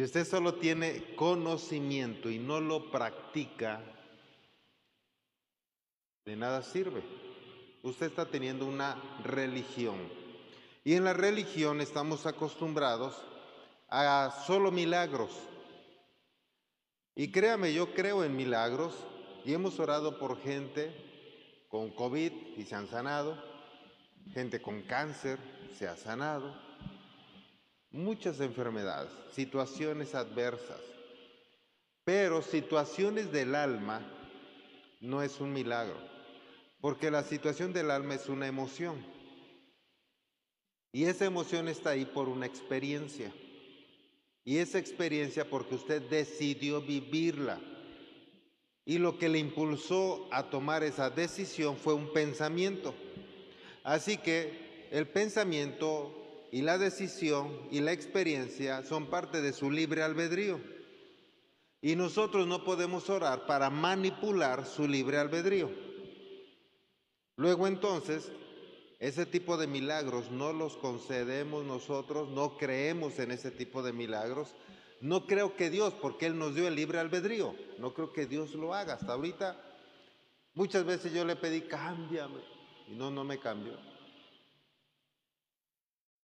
Si usted solo tiene conocimiento y no lo practica, de nada sirve. Usted está teniendo una religión. Y en la religión estamos acostumbrados a solo milagros. Y créame, yo creo en milagros y hemos orado por gente con COVID y se han sanado, gente con cáncer se ha sanado, muchas enfermedades, situaciones adversas, pero situaciones del alma no es un milagro, porque la situación del alma es una emoción. Y esa emoción está ahí por una experiencia. Y esa experiencia porque usted decidió vivirla. Y lo que le impulsó a tomar esa decisión fue un pensamiento. Así que el pensamiento y la decisión y la experiencia son parte de su libre albedrío. Y nosotros no podemos orar para manipular su libre albedrío. Luego entonces, ese tipo de milagros no los concedemos nosotros, no creemos en ese tipo de milagros. No creo que Dios, porque Él nos dio el libre albedrío, no creo que Dios lo haga. Hasta ahorita, muchas veces yo le pedí, cámbiame, y no, no me cambió.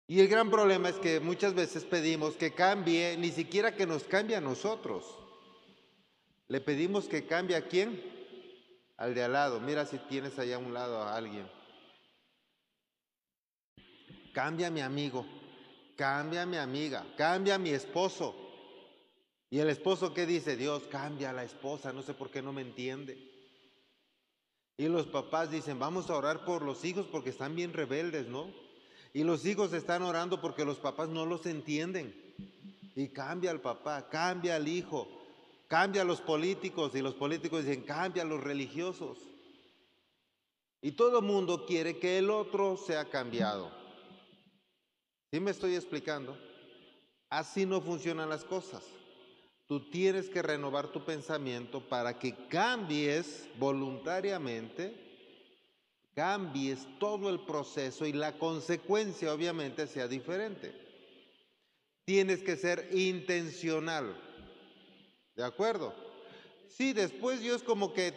Y el gran problema es que muchas veces pedimos que cambie, ni siquiera que nos cambie a nosotros. Le pedimos que cambie a quién? Al de al lado. Mira si tienes allá a un lado a alguien. Cambia mi amigo, cambia mi amiga, cambia a mi esposo. Y el esposo qué dice, Dios, cambia a la esposa, no sé por qué no me entiende. Y los papás dicen, vamos a orar por los hijos porque están bien rebeldes, ¿no? Y los hijos están orando porque los papás no los entienden. Y cambia al papá, cambia al hijo, cambia los políticos y los políticos dicen, cambia los religiosos. Y todo el mundo quiere que el otro sea cambiado. ¿Sí me estoy explicando? Así no funcionan las cosas. Tú tienes que renovar tu pensamiento para que cambies voluntariamente, cambies todo el proceso y la consecuencia obviamente sea diferente. Tienes que ser intencional. ¿De acuerdo? Sí, después Dios como que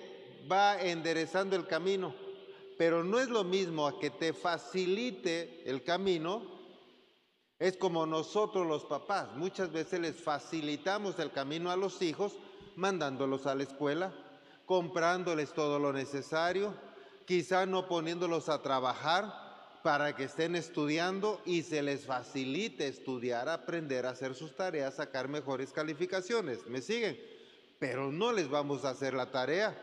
va enderezando el camino, pero no es lo mismo a que te facilite el camino es como nosotros los papás, muchas veces les facilitamos el camino a los hijos mandándolos a la escuela, comprándoles todo lo necesario, quizá no poniéndolos a trabajar para que estén estudiando y se les facilite estudiar, aprender a hacer sus tareas, sacar mejores calificaciones. ¿Me siguen? Pero no les vamos a hacer la tarea,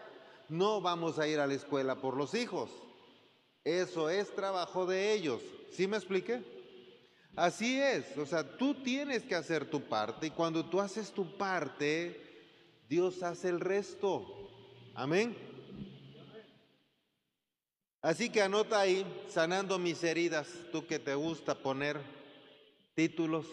no vamos a ir a la escuela por los hijos. Eso es trabajo de ellos. ¿Sí me expliqué? Así es, o sea, tú tienes que hacer tu parte y cuando tú haces tu parte, Dios hace el resto. Amén. Así que anota ahí, sanando mis heridas, tú que te gusta poner títulos.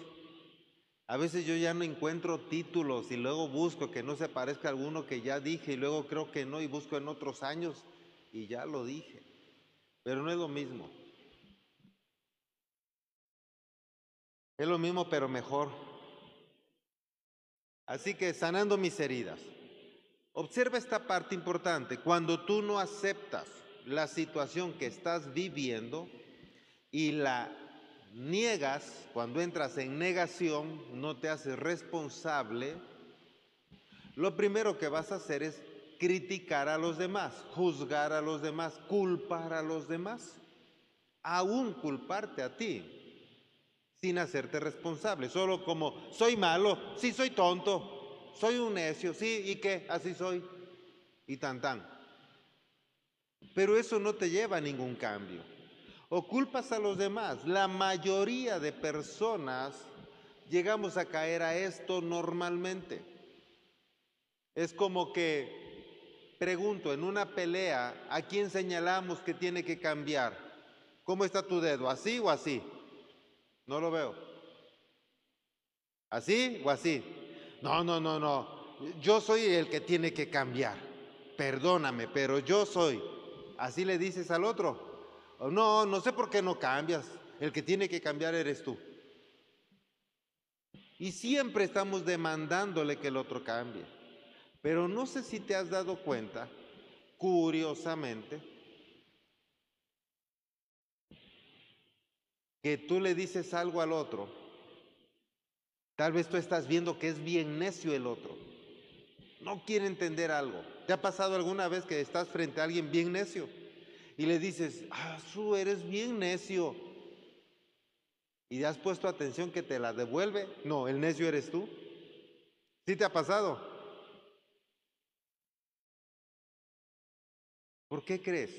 A veces yo ya no encuentro títulos y luego busco que no se parezca a alguno que ya dije y luego creo que no y busco en otros años y ya lo dije. Pero no es lo mismo. Es lo mismo, pero mejor. Así que sanando mis heridas. Observa esta parte importante. Cuando tú no aceptas la situación que estás viviendo y la niegas, cuando entras en negación, no te haces responsable, lo primero que vas a hacer es criticar a los demás, juzgar a los demás, culpar a los demás, aún culparte a ti sin hacerte responsable, solo como soy malo, sí soy tonto, soy un necio, sí, ¿y qué? Así soy. Y tan tan. Pero eso no te lleva a ningún cambio. O culpas a los demás. La mayoría de personas llegamos a caer a esto normalmente. Es como que, pregunto, en una pelea, ¿a quién señalamos que tiene que cambiar? ¿Cómo está tu dedo? ¿Así o así? No lo veo. ¿Así o así? No, no, no, no. Yo soy el que tiene que cambiar. Perdóname, pero yo soy. ¿Así le dices al otro? No, no sé por qué no cambias. El que tiene que cambiar eres tú. Y siempre estamos demandándole que el otro cambie. Pero no sé si te has dado cuenta, curiosamente, que tú le dices algo al otro. Tal vez tú estás viendo que es bien necio el otro. No quiere entender algo. ¿Te ha pasado alguna vez que estás frente a alguien bien necio y le dices, ah, eres bien necio? ¿Y has puesto atención que te la devuelve? No, el necio eres tú. ¿Sí te ha pasado? ¿Por qué crees?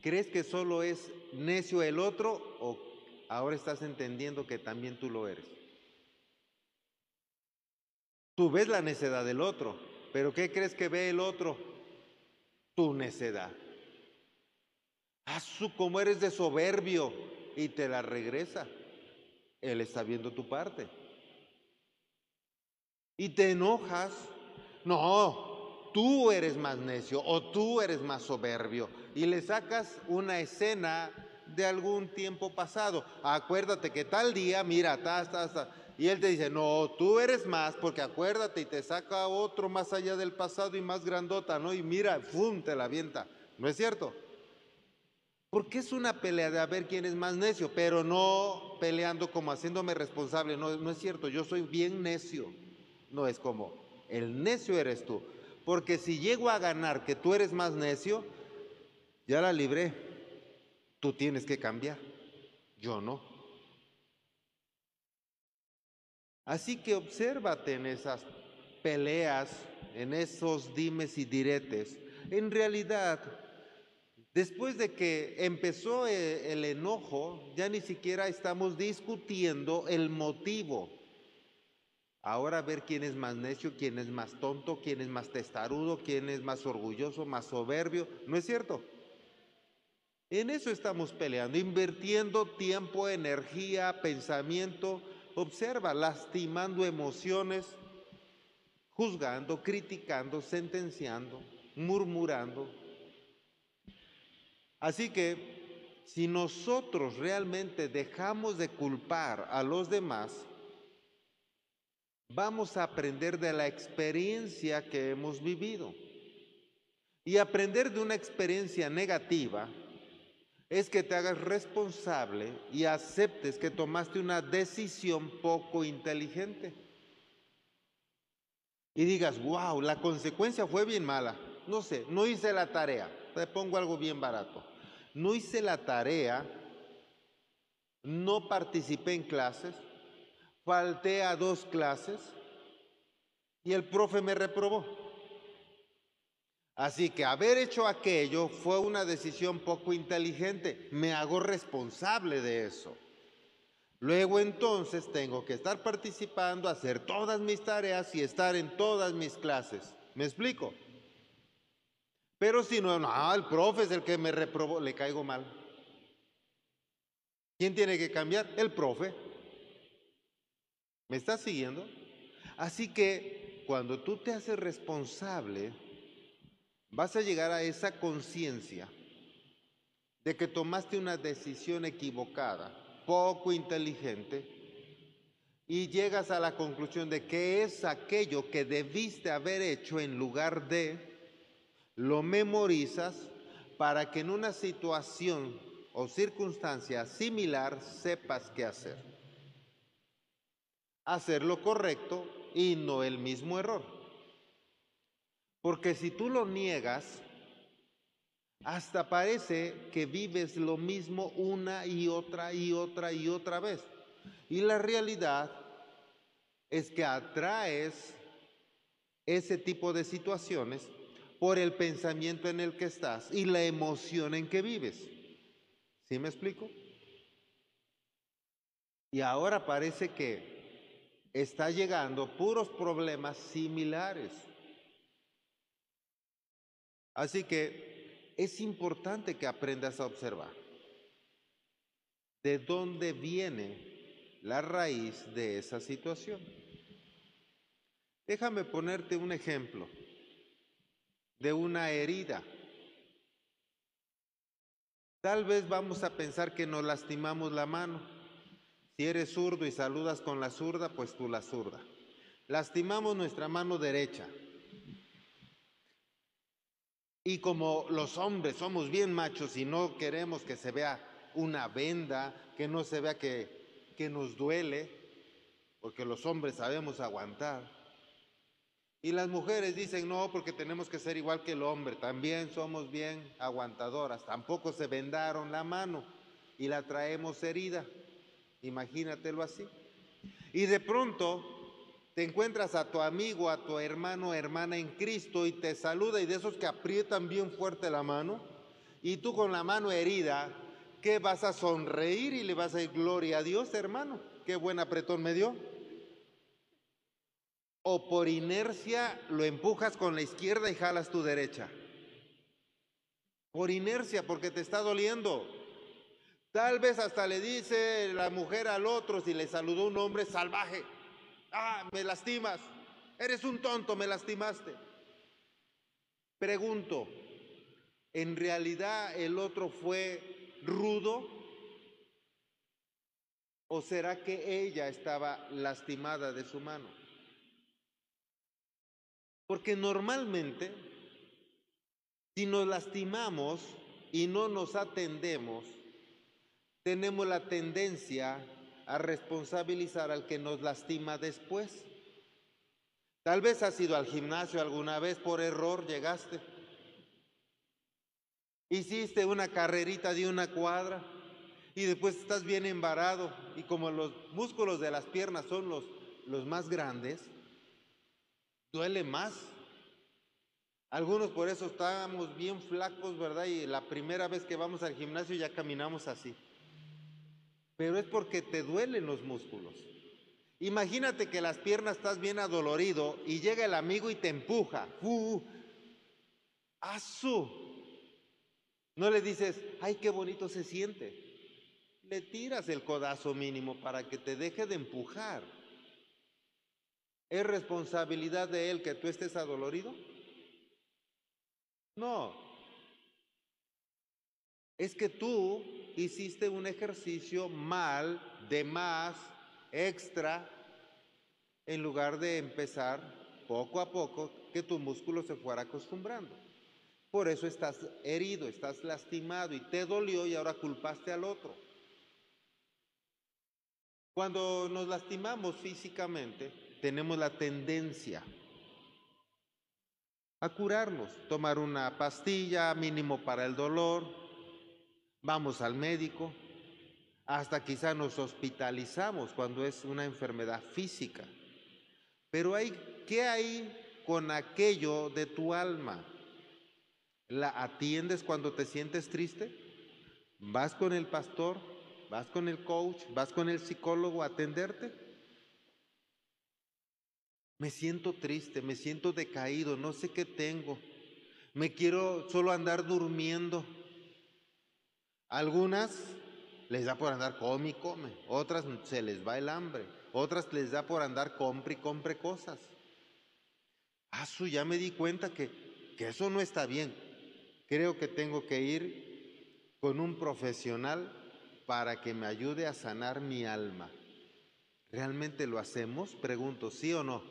¿Crees que solo es necio el otro o ahora estás entendiendo que también tú lo eres? Tú ves la necedad del otro, pero ¿qué crees que ve el otro? Tu necedad. su como eres de soberbio y te la regresa. Él está viendo tu parte. Y te enojas. No, tú eres más necio o tú eres más soberbio. Y le sacas una escena de algún tiempo pasado. Acuérdate que tal día, mira, ta, ta, ta. Y él te dice, no, tú eres más, porque acuérdate y te saca otro más allá del pasado y más grandota, ¿no? Y mira, ¡fum! te la avienta. ¿No es cierto? Porque es una pelea de a ver quién es más necio, pero no peleando como haciéndome responsable. No, no es cierto, yo soy bien necio. No es como, el necio eres tú. Porque si llego a ganar que tú eres más necio, ya la libré. Tú tienes que cambiar. Yo no. Así que obsérvate en esas peleas, en esos dimes y diretes. En realidad, Después de que empezó eh, el enojo, ya ni siquiera estamos discutiendo el motivo. Ahora ver quién es más necio, quién es más tonto, quién es más testarudo, quién es más orgulloso, más soberbio. ¿No es cierto? En eso estamos peleando, invirtiendo tiempo, energía, pensamiento. Observa, lastimando emociones, juzgando, criticando, sentenciando, murmurando, Así que si nosotros realmente dejamos de culpar a los demás, vamos a aprender de la experiencia que hemos vivido. Y aprender de una experiencia negativa es que te hagas responsable y aceptes que tomaste una decisión poco inteligente. Y digas, wow, la consecuencia fue bien mala. No sé, no hice la tarea. Te pongo algo bien barato no hice la tarea, no participé en clases, falté a dos clases y el profe me reprobó. Así que haber hecho aquello fue una decisión poco inteligente. Me hago responsable de eso. Luego entonces tengo que estar participando, hacer todas mis tareas y estar en todas mis clases. ¿Me explico? Pero si no, no, el profe es el que me reprobó, le caigo mal. ¿Quién tiene que cambiar? El profe. ¿Me estás siguiendo? Así que cuando tú te haces responsable, vas a llegar a esa conciencia de que tomaste una decisión equivocada, poco inteligente, y llegas a la conclusión de que es aquello que debiste haber hecho en lugar de lo memorizas para que en una situación o circunstancia similar sepas qué hacer. Hacer lo correcto y no el mismo error. Porque si tú lo niegas, hasta parece que vives lo mismo una y otra y otra y otra vez. Y la realidad es que atraes ese tipo de situaciones por el pensamiento en el que estás y la emoción en que vives. ¿Sí me explico? Y ahora parece que está llegando puros problemas similares. Así que es importante que aprendas a observar de dónde viene la raíz de esa situación. Déjame ponerte un ejemplo de una herida. Tal vez vamos a pensar que nos lastimamos la mano. Si eres zurdo y saludas con la zurda, pues tú la zurda. Lastimamos nuestra mano derecha. Y como los hombres somos bien machos y no queremos que se vea una venda, que no se vea que, que nos duele, porque los hombres sabemos aguantar. Y las mujeres dicen, no, porque tenemos que ser igual que el hombre, también somos bien aguantadoras, tampoco se vendaron la mano y la traemos herida, imagínatelo así. Y de pronto te encuentras a tu amigo, a tu hermano hermana en Cristo y te saluda y de esos que aprietan bien fuerte la mano y tú con la mano herida, ¿qué vas a sonreír y le vas a decir gloria a Dios, hermano? Qué buen apretón me dio. O por inercia lo empujas con la izquierda y jalas tu derecha. Por inercia, porque te está doliendo. Tal vez hasta le dice la mujer al otro si le saludó un hombre salvaje. Ah, me lastimas. Eres un tonto, me lastimaste. Pregunto, ¿en realidad el otro fue rudo? ¿O será que ella estaba lastimada de su mano? Porque normalmente, si nos lastimamos y no nos atendemos, tenemos la tendencia a responsabilizar al que nos lastima después. Tal vez has ido al gimnasio alguna vez por error, llegaste. Hiciste una carrerita de una cuadra y después estás bien embarado y como los músculos de las piernas son los, los más grandes, duele más. Algunos por eso estamos bien flacos, ¿verdad? Y la primera vez que vamos al gimnasio ya caminamos así pero es porque te duelen los músculos. Imagínate que las piernas estás bien adolorido y llega el amigo y te empuja. ¡Uh! ¡Asu! No le dices, ¡ay, qué bonito se siente! Le tiras el codazo mínimo para que te deje de empujar. ¿Es responsabilidad de él que tú estés adolorido? No. Es que tú hiciste un ejercicio mal, de más, extra, en lugar de empezar poco a poco que tu músculo se fuera acostumbrando. Por eso estás herido, estás lastimado y te dolió y ahora culpaste al otro. Cuando nos lastimamos físicamente, tenemos la tendencia a curarnos, tomar una pastilla mínimo para el dolor, vamos al médico, hasta quizá nos hospitalizamos cuando es una enfermedad física. Pero hay, ¿qué hay con aquello de tu alma? ¿La atiendes cuando te sientes triste? ¿Vas con el pastor? ¿Vas con el coach? ¿Vas con el psicólogo a atenderte? Me siento triste, me siento decaído, no sé qué tengo. Me quiero solo andar durmiendo. Algunas les da por andar come y come, otras se les va el hambre, otras les da por andar compre y compre cosas. Ah, su, ya me di cuenta que, que eso no está bien. Creo que tengo que ir con un profesional para que me ayude a sanar mi alma. ¿Realmente lo hacemos? Pregunto, ¿sí o no?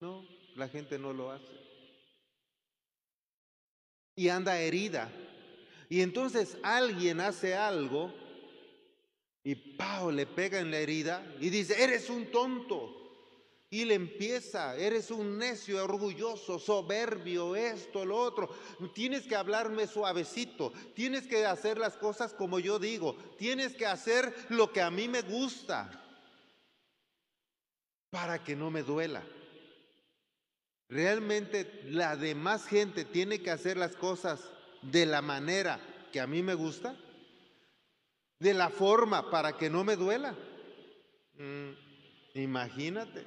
No, la gente no lo hace. Y anda herida y entonces alguien hace algo y Pau le pega en la herida y dice, eres un tonto. Y le empieza, eres un necio, orgulloso, soberbio, esto, lo otro. Tienes que hablarme suavecito, tienes que hacer las cosas como yo digo, tienes que hacer lo que a mí me gusta para que no me duela. Realmente la demás gente tiene que hacer las cosas de la manera que a mí me gusta, de la forma para que no me duela. Mm, imagínate.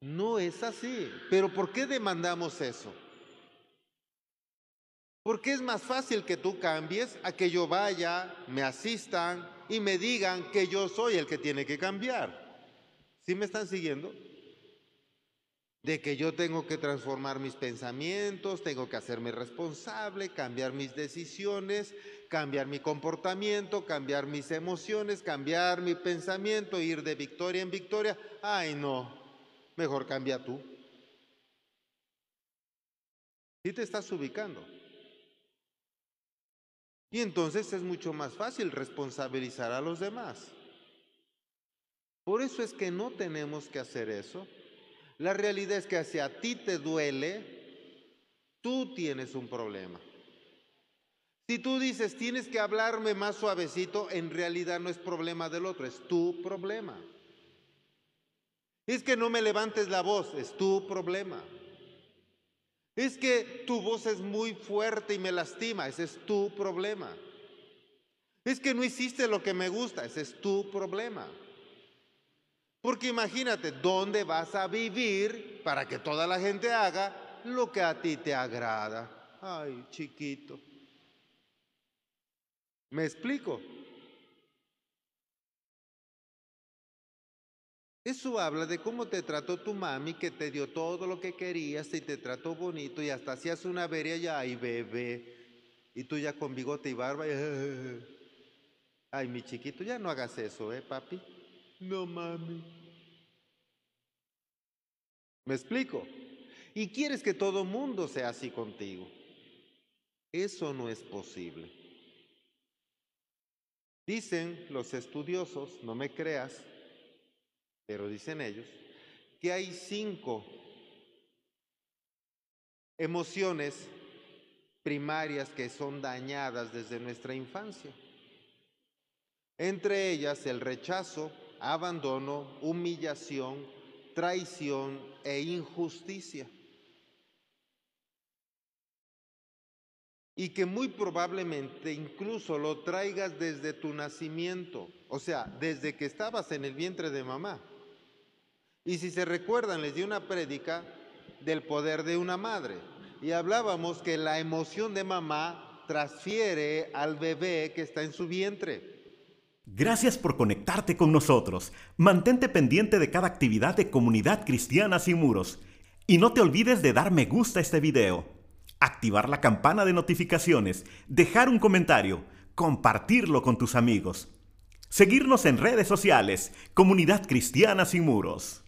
No es así. Pero ¿por qué demandamos eso? Porque es más fácil que tú cambies a que yo vaya, me asistan y me digan que yo soy el que tiene que cambiar. ¿Sí me están siguiendo? De que yo tengo que transformar mis pensamientos, tengo que hacerme responsable, cambiar mis decisiones, cambiar mi comportamiento, cambiar mis emociones, cambiar mi pensamiento, ir de victoria en victoria. Ay, no, mejor cambia tú. ¿Sí te estás ubicando? Y entonces es mucho más fácil responsabilizar a los demás. Por eso es que no tenemos que hacer eso. La realidad es que si a ti te duele, tú tienes un problema. Si tú dices, tienes que hablarme más suavecito, en realidad no es problema del otro, es tu problema. Es que no me levantes la voz, es tu problema. Es que tu voz es muy fuerte y me lastima, ese es tu problema. Es que no hiciste lo que me gusta, ese es tu problema. Porque imagínate, ¿dónde vas a vivir para que toda la gente haga lo que a ti te agrada? Ay, chiquito. ¿Me explico? Eso habla de cómo te trató tu mami, que te dio todo lo que querías y te trató bonito y hasta hacías una veria ya, ay bebé, y tú ya con bigote y barba, ay mi chiquito, ya no hagas eso, ¿eh, papi? No, mami. ¿Me explico? Y quieres que todo mundo sea así contigo. Eso no es posible. Dicen los estudiosos, no me creas, pero dicen ellos, que hay cinco emociones primarias que son dañadas desde nuestra infancia. Entre ellas el rechazo, abandono, humillación, traición e injusticia. Y que muy probablemente incluso lo traigas desde tu nacimiento, o sea, desde que estabas en el vientre de mamá. Y si se recuerdan, les di una prédica del poder de una madre. Y hablábamos que la emoción de mamá transfiere al bebé que está en su vientre. Gracias por conectarte con nosotros. Mantente pendiente de cada actividad de Comunidad Cristiana Sin Muros. Y no te olvides de dar me gusta a este video, activar la campana de notificaciones, dejar un comentario, compartirlo con tus amigos. Seguirnos en redes sociales, Comunidad Cristiana Sin Muros.